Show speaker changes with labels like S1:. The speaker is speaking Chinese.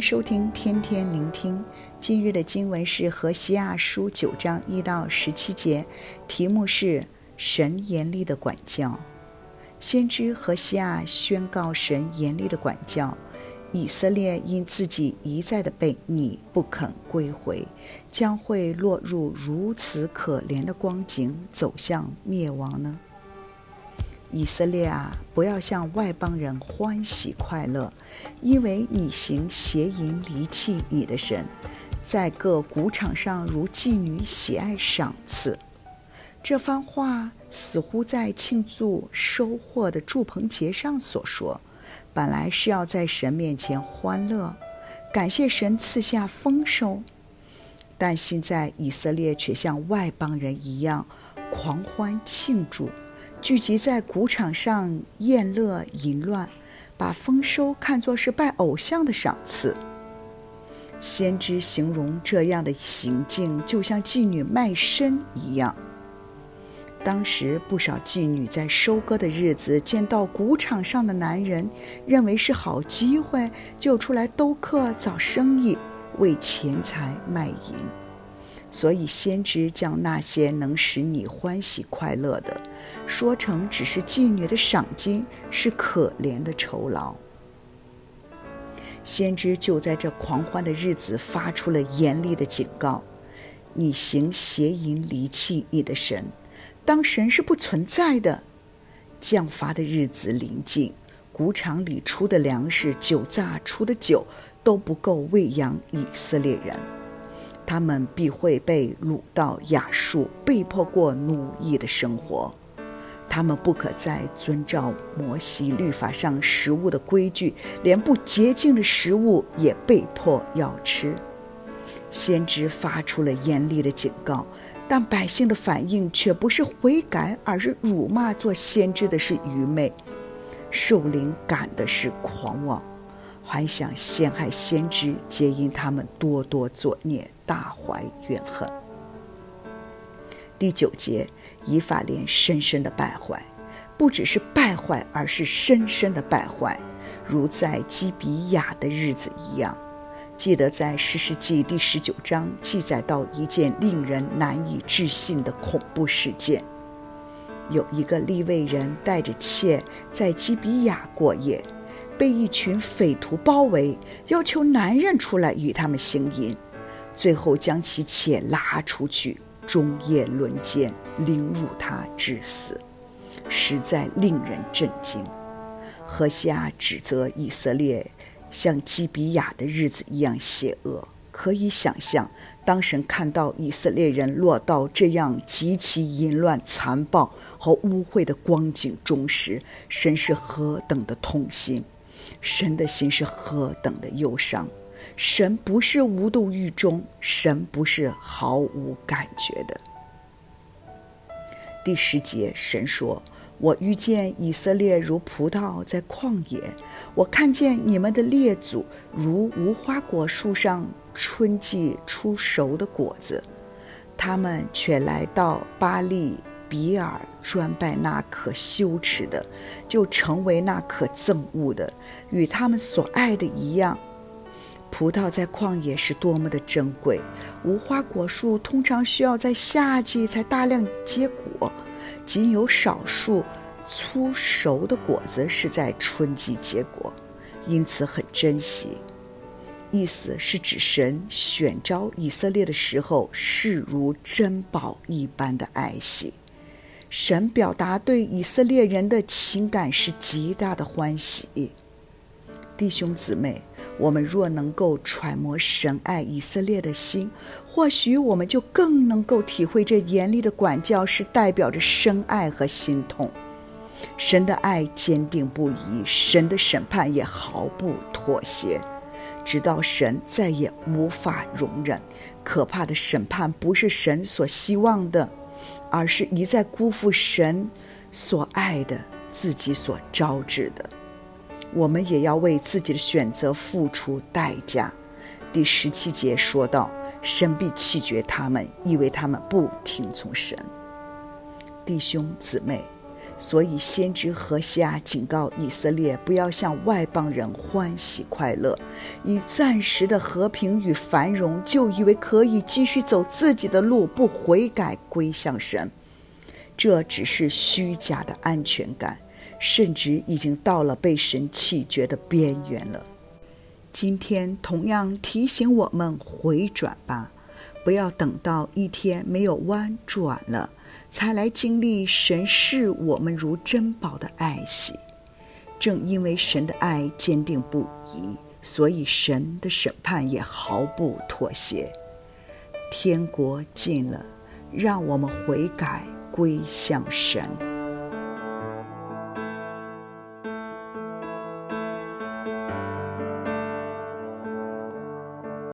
S1: 收听天天聆听。今日的经文是何西亚书九章一到十七节，题目是“神严厉的管教”。先知何西亚宣告神严厉的管教，以色列因自己一再的悖逆不肯归回，将会落入如此可怜的光景，走向灭亡呢？以色列啊，不要向外邦人欢喜快乐，因为你行邪淫，离弃你的神，在各谷场上如妓女喜爱赏赐。这番话似乎在庆祝收获的祝棚节上所说，本来是要在神面前欢乐，感谢神赐下丰收，但现在以色列却像外邦人一样狂欢庆祝。聚集在谷场上宴乐淫乱，把丰收看作是拜偶像的赏赐。先知形容这样的行径，就像妓女卖身一样。当时不少妓女在收割的日子见到谷场上的男人，认为是好机会，就出来兜客找生意，为钱财卖淫。所以先知将那些能使你欢喜快乐的，说成只是妓女的赏金，是可怜的酬劳。先知就在这狂欢的日子发出了严厉的警告：你行邪淫，离弃你的神，当神是不存在的。降罚的日子临近，谷场里出的粮食、酒榨出的酒都不够喂养以色列人。他们必会被掳到亚述，被迫过奴役的生活。他们不可再遵照摩西律法上食物的规矩，连不洁净的食物也被迫要吃。先知发出了严厉的警告，但百姓的反应却不是悔改，而是辱骂做先知的是愚昧，受灵感的是狂妄。还想陷害先知，皆因他们多多作孽，大怀怨恨。第九节，以法莲深深的败坏，不只是败坏，而是深深的败坏，如在基比亚的日子一样。记得在士师记第十九章记载到一件令人难以置信的恐怖事件：有一个利未人带着妾在基比亚过夜。被一群匪徒包围，要求男人出来与他们行淫，最后将其且拉出去，终夜轮奸，凌辱她致死，实在令人震惊。何西阿指责以色列像基比亚的日子一样邪恶，可以想象，当神看到以色列人落到这样极其淫乱、残暴和污秽的光景中时，神是何等的痛心。神的心是何等的忧伤，神不是无动于衷，神不是毫无感觉的。第十节，神说：“我遇见以色列如葡萄在旷野，我看见你们的列祖如无花果树上春季初熟的果子，他们却来到巴力。”比尔专拜那可羞耻的，就成为那可憎恶的，与他们所爱的一样。葡萄在旷野是多么的珍贵，无花果树通常需要在夏季才大量结果，仅有少数粗熟的果子是在春季结果，因此很珍惜。意思是指神选召以色列的时候，视如珍宝一般的爱惜。神表达对以色列人的情感是极大的欢喜。弟兄姊妹，我们若能够揣摩神爱以色列的心，或许我们就更能够体会这严厉的管教是代表着深爱和心痛。神的爱坚定不移，神的审判也毫不妥协，直到神再也无法容忍。可怕的审判不是神所希望的。而是一再辜负神所爱的自己所招致的，我们也要为自己的选择付出代价。第十七节说道：“神必弃绝他们，因为他们不听从神。”弟兄姊妹，所以先知何西阿警告以色列，不要向外邦人欢喜快乐，以暂时的和平与繁荣，就以为可以继续走自己的路，不悔改归向神。这只是虚假的安全感，甚至已经到了被神弃绝的边缘了。今天同样提醒我们回转吧，不要等到一天没有弯转了。才来经历神视我们如珍宝的爱惜，正因为神的爱坚定不移，所以神的审判也毫不妥协。天国近了，让我们悔改归向神。